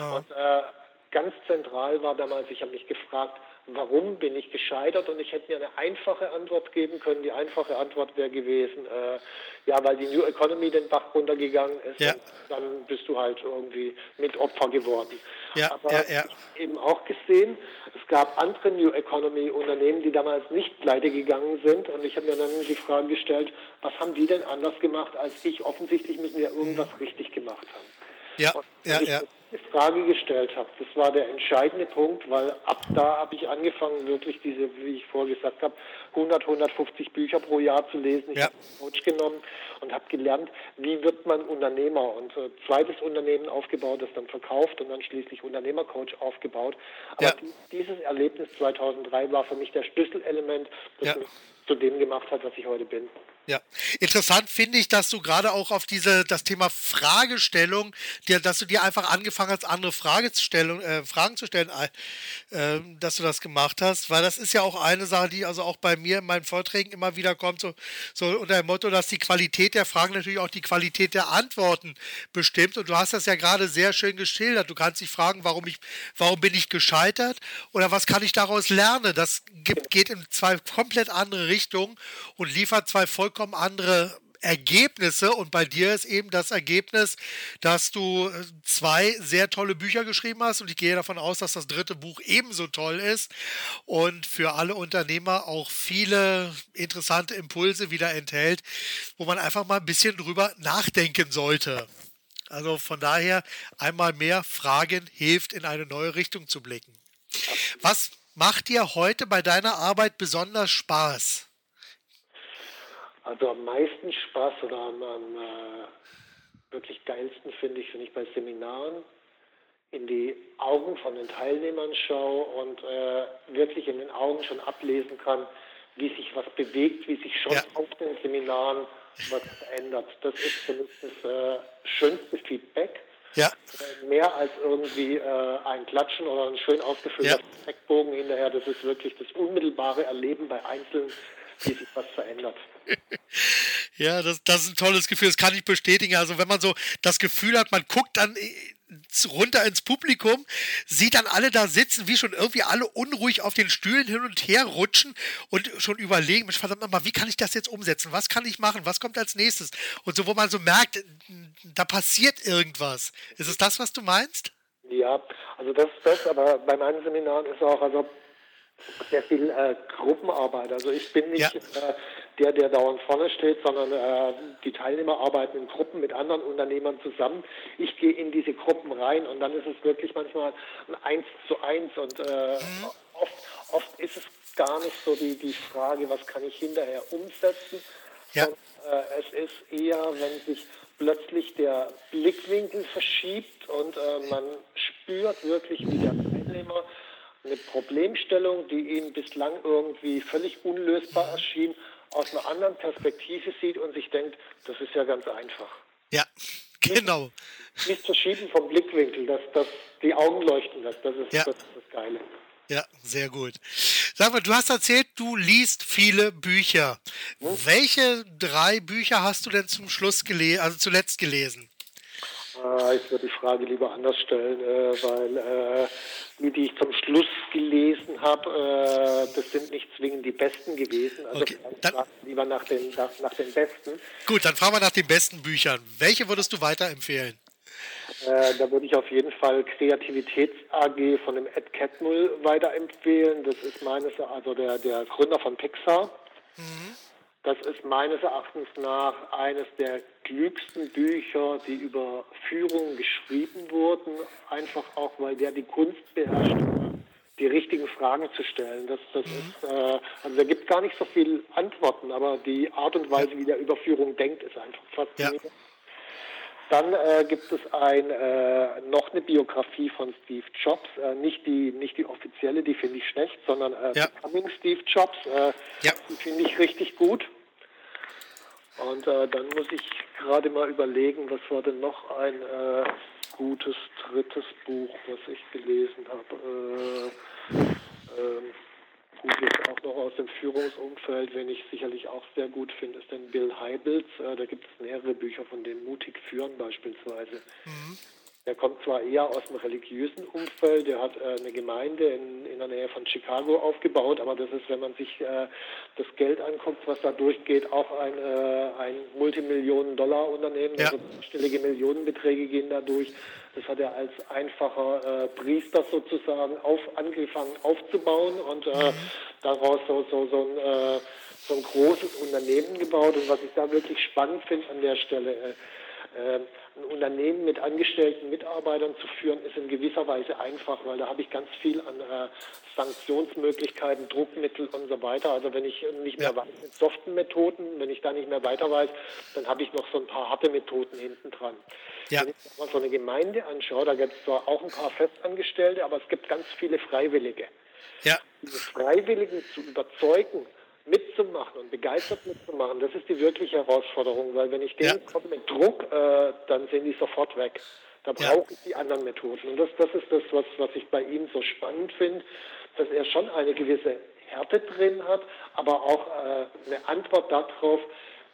S2: Oh. Und äh, ganz zentral war damals, ich habe mich gefragt, warum bin ich gescheitert? Und ich hätte mir eine einfache Antwort geben können. Die einfache Antwort wäre gewesen, äh, ja, weil die New Economy den Bach runtergegangen ist. Ja. dann bist du halt irgendwie mit Opfer geworden. Ja, Aber ja, ja. Eben auch gesehen, es gab andere New Economy Unternehmen, die damals nicht pleite gegangen sind. Und ich habe mir dann die Frage gestellt, was haben die denn anders gemacht als ich? Offensichtlich müssen wir irgendwas richtig gemacht haben.
S1: Ja, ja, ja
S2: die Frage gestellt habe. Das war der entscheidende Punkt, weil ab da habe ich angefangen, wirklich diese, wie ich vorher gesagt habe, 100, 150 Bücher pro Jahr zu lesen. Ich ja. habe Coach genommen und habe gelernt, wie wird man Unternehmer. Und äh, zweites Unternehmen aufgebaut, das dann verkauft und dann schließlich Unternehmercoach aufgebaut. Aber ja. dieses Erlebnis 2003 war für mich der Schlüsselelement, das ja. mich zu dem gemacht hat, was ich heute bin.
S1: Ja, interessant finde ich, dass du gerade auch auf diese das Thema Fragestellung, dir, dass du dir einfach angefangen hast, andere Frage zu stellen, äh, Fragen zu stellen, äh, dass du das gemacht hast, weil das ist ja auch eine Sache, die also auch bei mir in meinen Vorträgen immer wieder kommt, so, so unter dem Motto, dass die Qualität der Fragen natürlich auch die Qualität der Antworten bestimmt. Und du hast das ja gerade sehr schön geschildert. Du kannst dich fragen, warum ich, warum bin ich gescheitert oder was kann ich daraus lernen? Das gibt, geht in zwei komplett andere Richtungen und liefert zwei vollkommen vollkommen andere Ergebnisse und bei dir ist eben das Ergebnis, dass du äh, zwei sehr tolle Bücher geschrieben hast und ich gehe davon aus, dass das dritte Buch ebenso toll ist und für alle Unternehmer auch viele interessante Impulse wieder enthält, wo man einfach mal ein bisschen drüber nachdenken sollte. Also von daher einmal mehr Fragen hilft, in eine neue Richtung zu blicken. Was macht dir heute bei deiner Arbeit besonders Spaß?
S2: Also am meisten Spaß oder am, am äh, wirklich geilsten finde ich, wenn ich bei Seminaren in die Augen von den Teilnehmern schaue und äh, wirklich in den Augen schon ablesen kann, wie sich was bewegt, wie sich schon ja. auf den Seminaren was ändert. Das ist für mich das äh, schönste Feedback. Ja. Äh, mehr als irgendwie äh, ein Klatschen oder ein schön ausgefüllter ja. Eckbogen hinterher. Das ist wirklich das unmittelbare Erleben bei Einzelnen, wie sich was verändert.
S1: Ja, das, das ist ein tolles Gefühl, das kann ich bestätigen. Also wenn man so das Gefühl hat, man guckt dann äh, runter ins Publikum, sieht dann alle da sitzen, wie schon irgendwie alle unruhig auf den Stühlen hin und her rutschen und schon überlegen, Mensch, verdammt nochmal, wie kann ich das jetzt umsetzen? Was kann ich machen? Was kommt als nächstes? Und so, wo man so merkt, da passiert irgendwas. Ist es das, was du meinst?
S2: Ja, also das ist das, aber bei meinen Seminaren ist auch, also sehr viel äh, Gruppenarbeit. Also ich bin nicht ja. äh, der, der dauernd vorne steht, sondern äh, die Teilnehmer arbeiten in Gruppen mit anderen Unternehmern zusammen. Ich gehe in diese Gruppen rein und dann ist es wirklich manchmal ein Eins zu eins und äh, mhm. oft, oft ist es gar nicht so die, die Frage, was kann ich hinterher umsetzen. Ja. Und, äh, es ist eher, wenn sich plötzlich der Blickwinkel verschiebt und äh, man spürt wirklich, wie der Teilnehmer eine Problemstellung, die ihm bislang irgendwie völlig unlösbar erschien, aus einer anderen Perspektive sieht und sich denkt, das ist ja ganz einfach.
S1: Ja, genau.
S2: Nicht, nicht verschieben vom Blickwinkel, dass, dass die Augen leuchten lässt. Das ist, ja. das, ist das Geile.
S1: Ja, sehr gut. Sag mal, du hast erzählt, du liest viele Bücher. Hm? Welche drei Bücher hast du denn zum Schluss gelesen, also zuletzt gelesen?
S2: Äh, ich würde die Frage lieber anders stellen, äh, weil äh, die, die ich zum Schluss gelesen habe, äh, das sind nicht zwingend die besten gewesen. Also okay, dann, lieber nach den, nach, nach, den besten.
S1: Gut, dann fragen wir nach den besten Büchern. Welche würdest du weiterempfehlen?
S2: Äh, da würde ich auf jeden Fall Kreativitäts AG von dem Ed Catmull weiterempfehlen. Das ist meines, also der, der Gründer von Pixar. Mhm. Das ist meines Erachtens nach eines der klügsten Bücher, die über Führung geschrieben wurden, einfach auch, weil der die Kunst beherrscht, die richtigen Fragen zu stellen. Das, das ist, äh, also da gibt gar nicht so viele Antworten, aber die Art und Weise, wie der über Führung denkt, ist einfach faszinierend. Ja. Dann äh, gibt es ein, äh, noch eine Biografie von Steve Jobs, äh, nicht, die, nicht die offizielle, die finde ich schlecht, sondern äh, ja. Becoming Steve Jobs, äh, ja. die finde ich richtig gut. Und äh, dann muss ich gerade mal überlegen, was war denn noch ein äh, gutes drittes Buch, was ich gelesen habe. Äh, ähm, gut, jetzt auch noch aus dem Führungsumfeld, wenn ich sicherlich auch sehr gut finde, ist dann Bill Heibels. Äh, da gibt es mehrere Bücher von dem Mutig führen beispielsweise. Mhm. Der kommt zwar eher aus dem religiösen Umfeld, der hat äh, eine Gemeinde in, in der Nähe von Chicago aufgebaut, aber das ist, wenn man sich äh, das Geld anguckt, was da durchgeht, auch ein, äh, ein Multimillionen-Dollar-Unternehmen. Ja. Also stellige Millionenbeträge gehen da durch. Das hat er als einfacher äh, Priester sozusagen auf, angefangen aufzubauen und äh, mhm. daraus so, so, so ein äh, so ein großes Unternehmen gebaut. Und was ich da wirklich spannend finde an der Stelle, äh, ein Unternehmen mit angestellten Mitarbeitern zu führen, ist in gewisser Weise einfach, weil da habe ich ganz viel an äh, Sanktionsmöglichkeiten, Druckmittel und so weiter. Also wenn ich nicht mehr ja. weiß mit soften Methoden, wenn ich da nicht mehr weiter weiß, dann habe ich noch so ein paar harte Methoden hinten dran. Ja. Wenn ich mal so eine Gemeinde anschaue, da gibt es zwar auch ein paar Festangestellte, aber es gibt ganz viele Freiwillige. Ja. Diese Freiwilligen zu überzeugen, mitzumachen und begeistert mitzumachen, das ist die wirkliche Herausforderung, weil wenn ich denen ja. komme mit Druck, äh, dann sind die sofort weg. Da brauche ja. ich die anderen Methoden. Und das, das ist das, was, was ich bei ihm so spannend finde, dass er schon eine gewisse Härte drin hat, aber auch äh, eine Antwort darauf,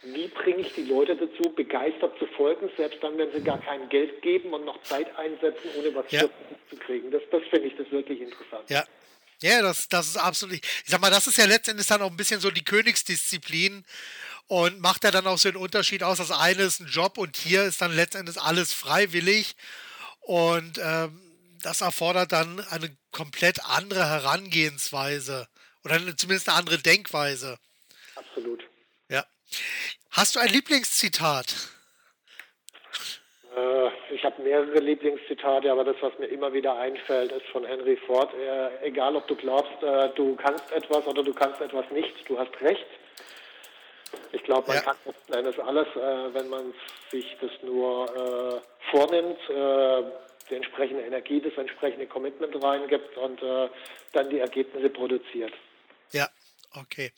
S2: wie bringe ich die Leute dazu, begeistert zu folgen, selbst dann, wenn sie gar kein Geld geben und noch Zeit einsetzen, ohne was ja. zu kriegen. Das, das finde ich das wirklich interessant.
S1: Ja, ja, das, das ist absolut. Ich sag mal, das ist ja letztendlich dann auch ein bisschen so die Königsdisziplin und macht ja dann auch so den Unterschied aus. Das eine ist ein Job und hier ist dann letztendlich alles freiwillig und ähm, das erfordert dann eine komplett andere Herangehensweise oder zumindest eine andere Denkweise.
S2: Absolut.
S1: Ja. Hast du ein Lieblingszitat?
S2: Äh, ich habe mehrere Lieblingszitate, aber das, was mir immer wieder einfällt, ist von Henry Ford. Äh, egal, ob du glaubst, äh, du kannst etwas oder du kannst etwas nicht, du hast recht. Ich glaube, man ja. kann letzten Endes alles, äh, wenn man sich das nur äh, vornimmt, äh, die entsprechende Energie, das entsprechende Commitment reingibt und dann die Ergebnisse produziert.
S1: Okay.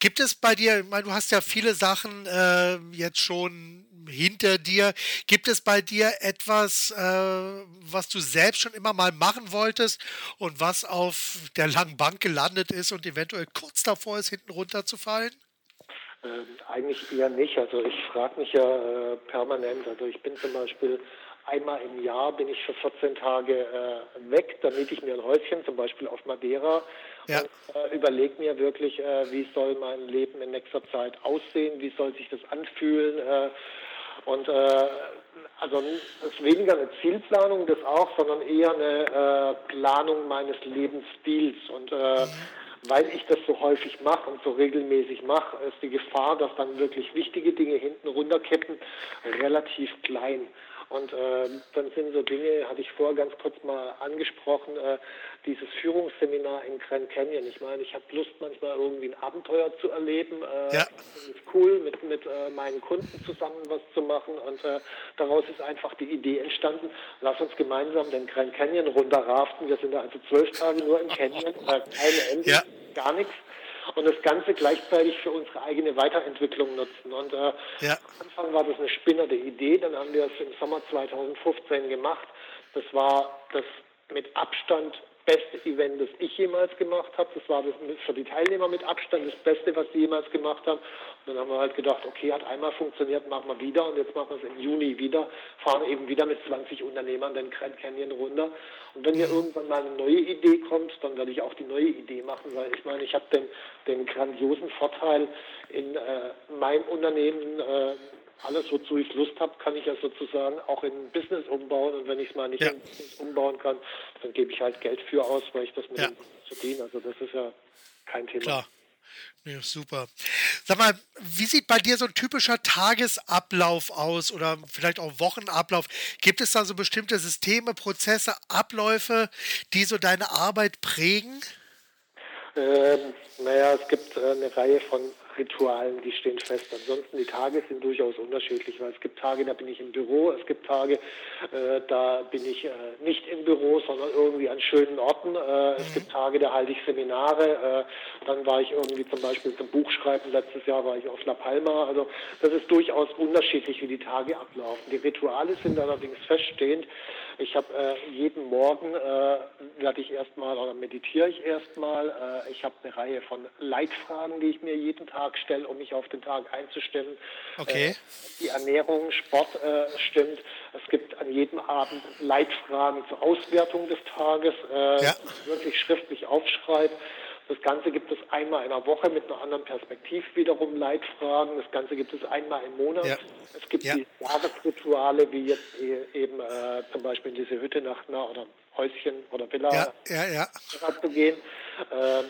S1: Gibt es bei dir, ich meine, du hast ja viele Sachen äh, jetzt schon hinter dir. Gibt es bei dir etwas, äh, was du selbst schon immer mal machen wolltest und was auf der langen Bank gelandet ist und eventuell kurz davor ist, hinten runterzufallen?
S2: Ähm, eigentlich eher nicht. Also ich frage mich ja äh, permanent. Also ich bin zum Beispiel einmal im Jahr bin ich für 14 Tage äh, weg, damit ich mir ein Häuschen zum Beispiel auf Madeira ja. und äh, überlege mir wirklich, äh, wie soll mein Leben in nächster Zeit aussehen, wie soll sich das anfühlen. Äh, und äh, also es ist weniger eine Zielplanung, das auch, sondern eher eine äh, Planung meines Lebensstils. Und mhm. weil ich das so häufig mache und so regelmäßig mache, ist die Gefahr, dass dann wirklich wichtige Dinge hinten runterkippen, relativ klein. Und äh, dann sind so Dinge, hatte ich vorher ganz kurz mal angesprochen, äh, dieses Führungsseminar in Grand Canyon. Ich meine, ich habe Lust, manchmal irgendwie ein Abenteuer zu erleben. Äh, ja. Ist cool, mit, mit äh, meinen Kunden zusammen was zu machen. Und äh, daraus ist einfach die Idee entstanden, lass uns gemeinsam den Grand Canyon runterraften. Wir sind da also zwölf Tage nur im Canyon, äh, keine Ende, ja. gar nichts und das Ganze gleichzeitig für unsere eigene Weiterentwicklung nutzen. Und äh, ja. am Anfang war das eine spinnerte Idee, dann haben wir es im Sommer 2015 gemacht. Das war das mit Abstand beste Event, das ich jemals gemacht habe. Das war das für die Teilnehmer mit Abstand das Beste, was sie jemals gemacht haben. Und dann haben wir halt gedacht, okay, hat einmal funktioniert, machen wir wieder. Und jetzt machen wir es im Juni wieder, fahren eben wieder mit 20 Unternehmern den Grand Canyon runter. Und wenn mir irgendwann mal eine neue Idee kommt, dann werde ich auch die neue Idee machen, weil ich meine, ich habe den, den grandiosen Vorteil in äh, meinem Unternehmen, äh, alles, wozu ich Lust habe, kann ich ja sozusagen auch in Business umbauen. Und wenn ich es mal nicht ja. in Business umbauen kann, dann gebe ich halt Geld für aus, weil ich das mit ja. dem verdiene. Also das ist ja kein Thema.
S1: Klar. Ja, super. Sag mal, wie sieht bei dir so ein typischer Tagesablauf aus oder vielleicht auch Wochenablauf? Gibt es da so bestimmte Systeme, Prozesse, Abläufe, die so deine Arbeit prägen?
S2: Ähm, naja, es gibt äh, eine Reihe von Ritualen, die stehen fest. Ansonsten die Tage sind durchaus unterschiedlich, weil es gibt Tage, da bin ich im Büro, es gibt Tage, äh, da bin ich äh, nicht im Büro, sondern irgendwie an schönen Orten. Äh. Es gibt Tage, da halte ich Seminare. Äh, dann war ich irgendwie zum Beispiel zum Buchschreiben, letztes Jahr war ich auf La Palma. Also das ist durchaus unterschiedlich, wie die Tage ablaufen. Die Rituale sind allerdings feststehend. Ich habe äh, jeden Morgen äh, werde ich erstmal oder meditiere ich erstmal. Ich habe eine Reihe von Leitfragen, die ich mir jeden Tag stelle, um mich auf den Tag einzustellen.
S1: Okay.
S2: Äh, die Ernährung, Sport äh, stimmt. Es gibt an jedem Abend Leitfragen zur Auswertung des Tages, äh, ja. wirklich schriftlich aufschreibe. Das Ganze gibt es einmal in der Woche mit einer anderen Perspektive wiederum Leitfragen. Das Ganze gibt es einmal im Monat. Ja. Es gibt ja. die Jahresrituale, wie jetzt eben äh, zum Beispiel in diese Hütte nach einer oder Häuschen oder Villa
S1: ja, ja, ja.
S2: zu gehen. Ähm,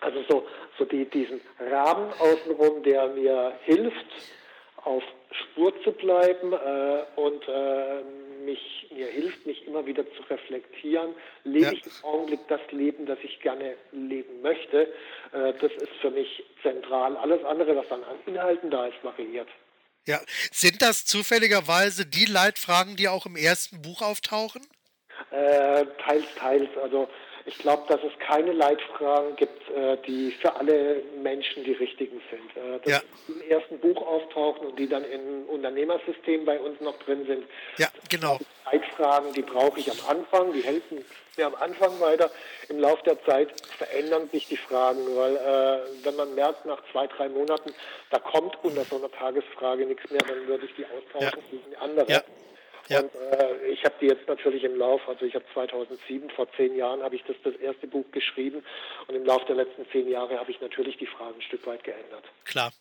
S2: also so, so die, diesen Rahmen außenrum, der mir hilft, auf Spur zu bleiben äh, und äh, mich, mir hilft, mich immer wieder zu reflektieren. Lebe ja. ich im Augenblick das Leben, das ich gerne leben möchte? Äh, das ist für mich zentral. Alles andere, was dann an Inhalten da ist, variiert.
S1: Ja, sind das zufälligerweise die Leitfragen, die auch im ersten Buch auftauchen?
S2: Äh, teils, teils. Also ich glaube, dass es keine Leitfragen gibt, äh, die für alle Menschen die richtigen sind. Äh, dass
S1: ja.
S2: die im ersten Buch auftauchen und die dann im Unternehmersystem bei uns noch drin sind.
S1: Ja, genau.
S2: Leitfragen, die brauche ich am Anfang, die helfen mir am Anfang weiter. Im Laufe der Zeit verändern sich die Fragen, weil äh, wenn man merkt, nach zwei, drei Monaten, da kommt unter so einer Tagesfrage nichts mehr, dann würde ich die austauschen ja. gegen andere. Ja. Ja. Und äh, ich habe die jetzt natürlich im Lauf, also ich habe 2007, vor zehn Jahren, habe ich das, das erste Buch geschrieben und im Laufe der letzten zehn Jahre habe ich natürlich die Fragen ein Stück weit geändert.
S1: Klar.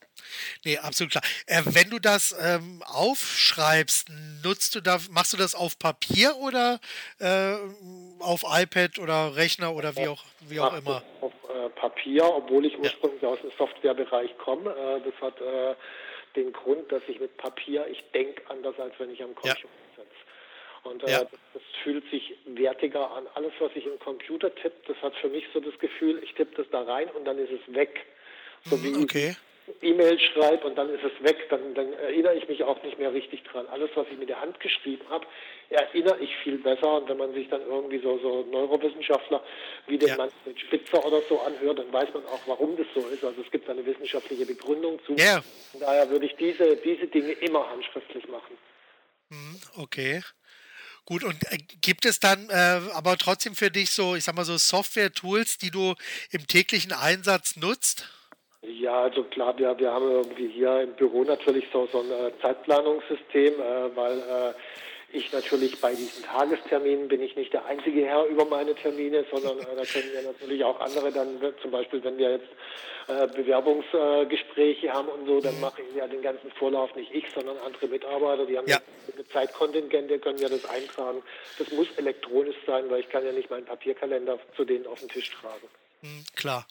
S1: Nee, absolut klar. Äh, wenn du das ähm, aufschreibst, nutzt du da, machst du das auf Papier oder äh, auf iPad oder Rechner oder wie auch, wie auch immer?
S2: Auf äh, Papier, obwohl ich ursprünglich ja. aus dem Softwarebereich komme. Äh, das hat äh, den Grund, dass ich mit Papier, ich denke anders, als wenn ich am Computer ja. Und äh, ja. das, das, fühlt sich wertiger an. Alles, was ich im Computer tippe, das hat für mich so das Gefühl, ich tippe das da rein und dann ist es weg. So
S1: mhm, wie okay.
S2: E-Mail schreibe und dann ist es weg, dann, dann, erinnere ich mich auch nicht mehr richtig dran. Alles, was ich mit der Hand geschrieben habe, erinnere ich viel besser. Und wenn man sich dann irgendwie so, so Neurowissenschaftler wie den ja. Manfred Spitzer oder so anhört, dann weiß man auch, warum das so ist. Also es gibt eine wissenschaftliche Begründung zu. Von daher würde ich diese, diese Dinge immer handschriftlich machen.
S1: Mhm, okay. Gut, und äh, gibt es dann äh, aber trotzdem für dich so, ich sag mal so Software-Tools, die du im täglichen Einsatz nutzt?
S2: Ja, also klar, wir, wir haben irgendwie hier im Büro natürlich so, so ein äh, Zeitplanungssystem, äh, weil äh, ich natürlich bei diesen Tagesterminen bin ich nicht der einzige Herr über meine Termine, sondern äh, da können ja natürlich auch andere dann, zum Beispiel wenn wir jetzt äh, Bewerbungsgespräche äh, haben und so, dann mhm. mache ich ja den ganzen Vorlauf nicht ich, sondern andere Mitarbeiter, die haben ja. eine Zeitkontingente, können ja das eintragen. Das muss elektronisch sein, weil ich kann ja nicht meinen Papierkalender zu denen auf den Tisch tragen.
S1: Klar.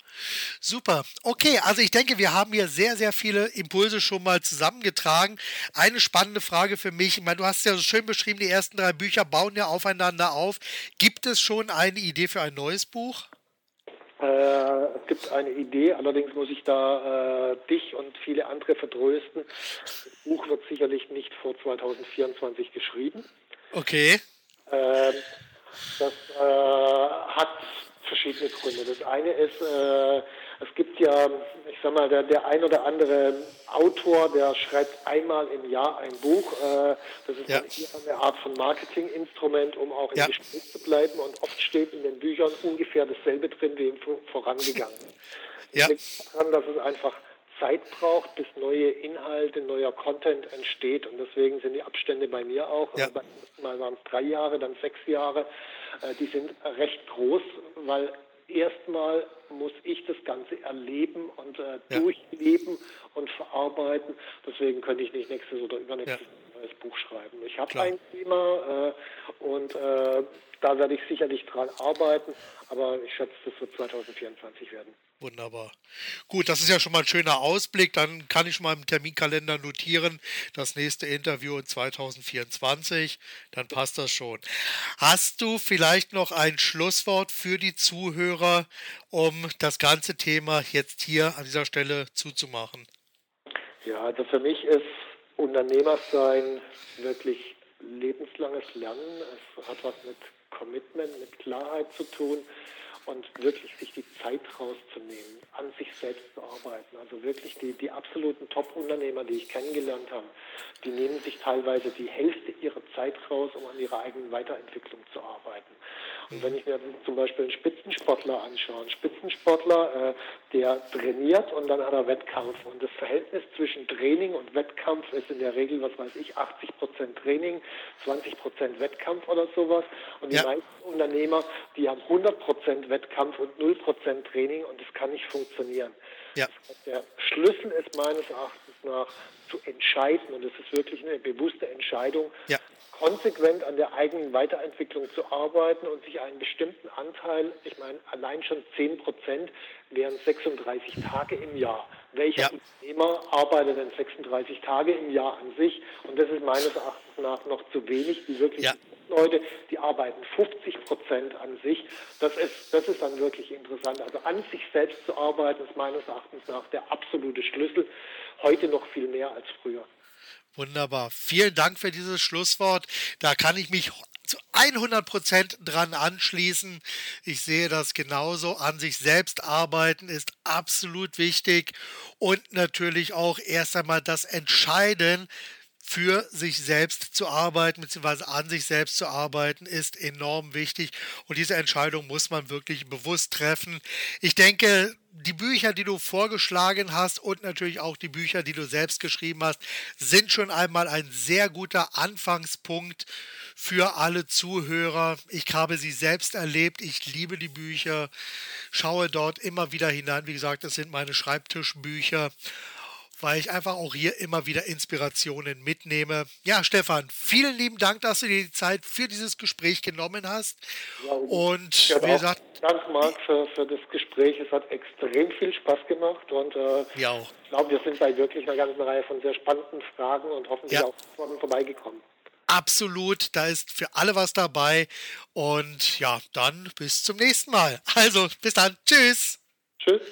S1: Super. Okay, also ich denke, wir haben hier sehr, sehr viele Impulse schon mal zusammengetragen. Eine spannende Frage für mich. Ich meine, du hast ja so schön beschrieben, die ersten drei Bücher bauen ja aufeinander auf. Gibt es schon eine Idee für ein neues Buch?
S2: Äh, es gibt eine Idee, allerdings muss ich da äh, dich und viele andere vertrösten. Das Buch wird sicherlich nicht vor 2024 geschrieben.
S1: Okay.
S2: Äh, das hat verschiedene Gründe. Das eine ist, äh, es gibt ja, ich sag mal, der, der ein oder andere Autor, der schreibt einmal im Jahr ein Buch. Äh, das ist ja. eine Art von Marketinginstrument, um auch im ja. Gespräch zu bleiben. Und oft steht in den Büchern ungefähr dasselbe drin wie im vorangegangenen.
S1: Ja.
S2: liegt daran, dass es einfach Zeit braucht, bis neue Inhalte, neuer Content entsteht. Und deswegen sind die Abstände bei mir auch. Ja. Also beim ersten Mal waren es drei Jahre, dann sechs Jahre. Äh, die sind recht groß, weil erstmal muss ich das Ganze erleben und äh, ja. durchleben und verarbeiten. Deswegen könnte ich nicht nächstes oder übernächstes ja. neues Buch schreiben. Ich habe ein Thema äh, und äh, da werde ich sicherlich dran arbeiten, aber ich schätze, das wird 2024 werden.
S1: Wunderbar. Gut, das ist ja schon mal ein schöner Ausblick. Dann kann ich schon mal im Terminkalender notieren, das nächste Interview in 2024. Dann passt das schon. Hast du vielleicht noch ein Schlusswort für die Zuhörer, um das ganze Thema jetzt hier an dieser Stelle zuzumachen?
S2: Ja, also für mich ist Unternehmersein wirklich lebenslanges Lernen. Es hat was mit Commitment, mit Klarheit zu tun und wirklich sich die Zeit rauszunehmen, an sich selbst zu arbeiten. Also wirklich die, die absoluten Top-Unternehmer, die ich kennengelernt habe, die nehmen sich teilweise die Hälfte ihrer Zeit raus, um an ihrer eigenen Weiterentwicklung zu arbeiten. Und wenn ich mir zum Beispiel einen Spitzensportler anschaue, einen Spitzensportler, äh, der trainiert und dann hat er Wettkampf. Und das Verhältnis zwischen Training und Wettkampf ist in der Regel, was weiß ich, 80 Prozent Training, 20 Prozent Wettkampf oder sowas. Und die ja. meisten Unternehmer, die haben 100 Prozent Wettkampf und 0 Prozent Training und das kann nicht funktionieren. Ja. Der Schlüssel ist meines Erachtens nach zu entscheiden und es ist wirklich eine bewusste Entscheidung, ja konsequent an der eigenen Weiterentwicklung zu arbeiten und sich einen bestimmten Anteil, ich meine, allein schon 10 Prozent wären 36 Tage im Jahr. Welcher ja. Unternehmer arbeitet denn 36 Tage im Jahr an sich? Und das ist meines Erachtens nach noch zu wenig. Die wirklich ja. Leute, die arbeiten 50 Prozent an sich. Das ist, das ist dann wirklich interessant. Also an sich selbst zu arbeiten, ist meines Erachtens nach der absolute Schlüssel. Heute noch viel mehr als früher.
S1: Wunderbar. Vielen Dank für dieses Schlusswort. Da kann ich mich zu 100 Prozent dran anschließen. Ich sehe das genauso. An sich selbst arbeiten ist absolut wichtig und natürlich auch erst einmal das Entscheiden, für sich selbst zu arbeiten, beziehungsweise an sich selbst zu arbeiten, ist enorm wichtig. Und diese Entscheidung muss man wirklich bewusst treffen. Ich denke, die Bücher, die du vorgeschlagen hast und natürlich auch die Bücher, die du selbst geschrieben hast, sind schon einmal ein sehr guter Anfangspunkt für alle Zuhörer. Ich habe sie selbst erlebt. Ich liebe die Bücher, schaue dort immer wieder hinein. Wie gesagt, das sind meine Schreibtischbücher weil ich einfach auch hier immer wieder Inspirationen mitnehme. Ja, Stefan, vielen lieben Dank, dass du dir die Zeit für dieses Gespräch genommen hast. Ja, und
S2: wie gesagt, Dank, Marc, für, für das Gespräch. Es hat extrem viel Spaß gemacht und äh, ja ich glaube, wir sind bei wirklich einer ganzen Reihe von sehr spannenden Fragen und hoffentlich ja. auch vorbeigekommen.
S1: Absolut, da ist für alle was dabei. Und ja, dann bis zum nächsten Mal. Also, bis dann. Tschüss. Tschüss.